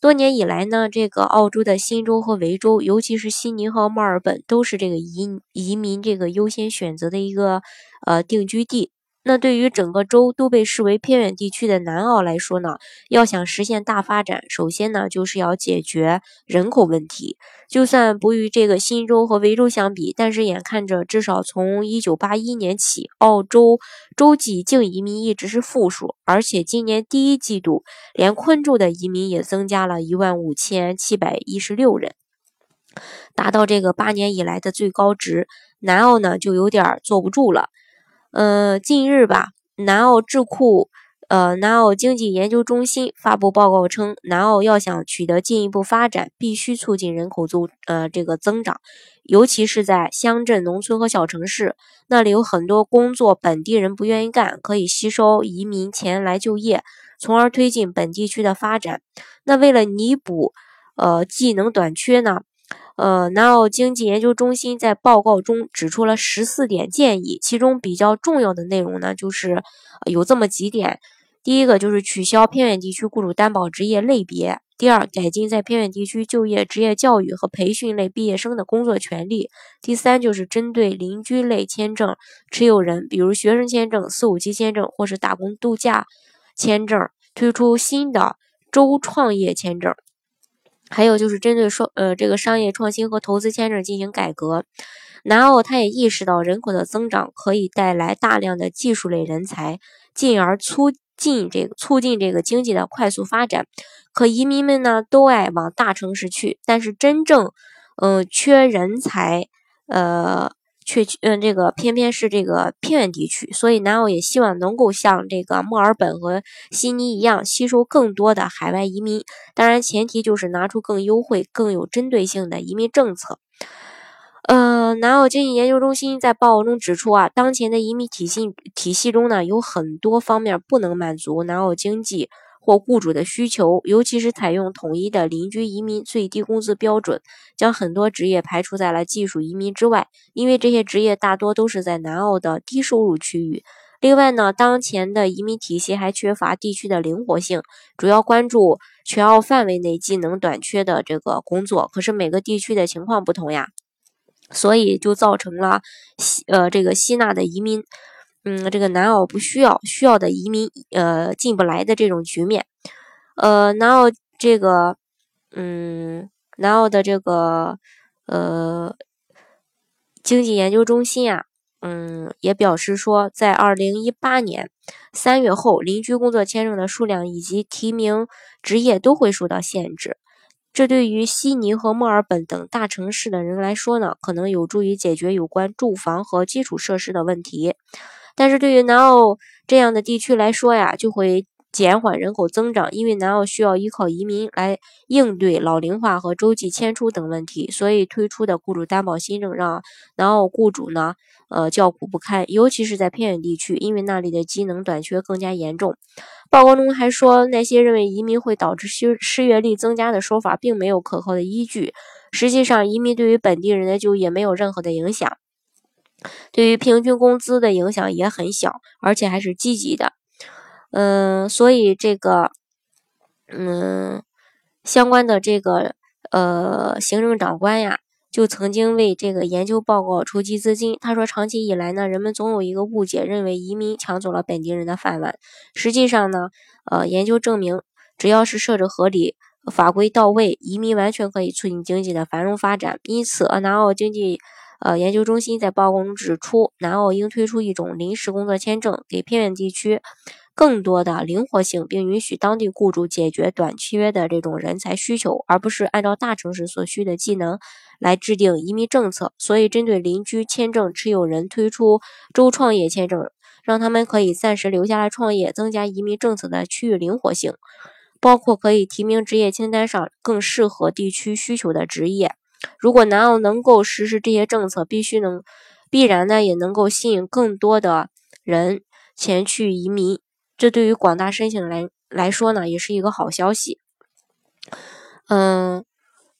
多年以来呢，这个澳洲的新州和维州，尤其是悉尼和墨尔本，都是这个移移民这个优先选择的一个呃定居地。那对于整个州都被视为偏远地区的南澳来说呢，要想实现大发展，首先呢就是要解决人口问题。就算不与这个新州和维州相比，但是眼看着至少从一九八一年起，澳洲洲际净移民一直是负数，而且今年第一季度连昆州的移民也增加了一万五千七百一十六人，达到这个八年以来的最高值。南澳呢就有点坐不住了。呃，近日吧，南澳智库，呃，南澳经济研究中心发布报告称，南澳要想取得进一步发展，必须促进人口增，呃，这个增长，尤其是在乡镇、农村和小城市，那里有很多工作本地人不愿意干，可以吸收移民前来就业，从而推进本地区的发展。那为了弥补，呃，技能短缺呢？呃，南澳经济研究中心在报告中指出了十四点建议，其中比较重要的内容呢，就是有这么几点：第一个就是取消偏远地区雇主担保职业类别；第二，改进在偏远地区就业职业教育和培训类毕业生的工作权利；第三，就是针对邻居类签证持有人，比如学生签证、四五七签证或是打工度假签证，推出新的州创业签证。还有就是针对说呃这个商业创新和投资签证进行改革，南澳他也意识到人口的增长可以带来大量的技术类人才，进而促进这个促进这个经济的快速发展。可移民们呢都爱往大城市去，但是真正嗯缺人才呃。却嗯，这个偏偏是这个偏远地区，所以南澳也希望能够像这个墨尔本和悉尼一样，吸收更多的海外移民。当然，前提就是拿出更优惠、更有针对性的移民政策。呃，南澳经济研究中心在报告中指出啊，当前的移民体系体系中呢，有很多方面不能满足南澳经济。或雇主的需求，尤其是采用统一的邻居移民最低工资标准，将很多职业排除在了技术移民之外，因为这些职业大多都是在南澳的低收入区域。另外呢，当前的移民体系还缺乏地区的灵活性，主要关注全澳范围内技能短缺的这个工作，可是每个地区的情况不同呀，所以就造成了吸呃这个吸纳的移民。嗯，这个南澳不需要需要的移民，呃，进不来的这种局面，呃，南澳这个，嗯，南澳的这个，呃，经济研究中心啊，嗯，也表示说，在二零一八年三月后，邻居工作签证的数量以及提名职业都会受到限制。这对于悉尼和墨尔本等大城市的人来说呢，可能有助于解决有关住房和基础设施的问题。但是对于南澳这样的地区来说呀，就会减缓人口增长，因为南澳需要依靠移民来应对老龄化和洲际迁出等问题，所以推出的雇主担保新政让南澳雇主呢，呃叫苦不堪，尤其是在偏远地区，因为那里的机能短缺更加严重。报告中还说，那些认为移民会导致失失业率增加的说法，并没有可靠的依据。实际上，移民对于本地人的就业没有任何的影响。对于平均工资的影响也很小，而且还是积极的。嗯，所以这个，嗯，相关的这个呃行政长官呀，就曾经为这个研究报告筹集资金。他说，长期以来呢，人们总有一个误解，认为移民抢走了本地人的饭碗。实际上呢，呃，研究证明，只要是设置合理、法规到位，移民完全可以促进经济的繁荣发展。因此，南澳经济。呃，研究中心在报告中指出，南澳应推出一种临时工作签证，给偏远地区更多的灵活性，并允许当地雇主解决短缺的这种人才需求，而不是按照大城市所需的技能来制定移民政策。所以，针对邻居签证持有人推出州创业签证，让他们可以暂时留下来创业，增加移民政策的区域灵活性，包括可以提名职业清单上更适合地区需求的职业。如果南澳能够实施这些政策，必须能必然呢也能够吸引更多的人前去移民。这对于广大申请来来说呢，也是一个好消息。嗯，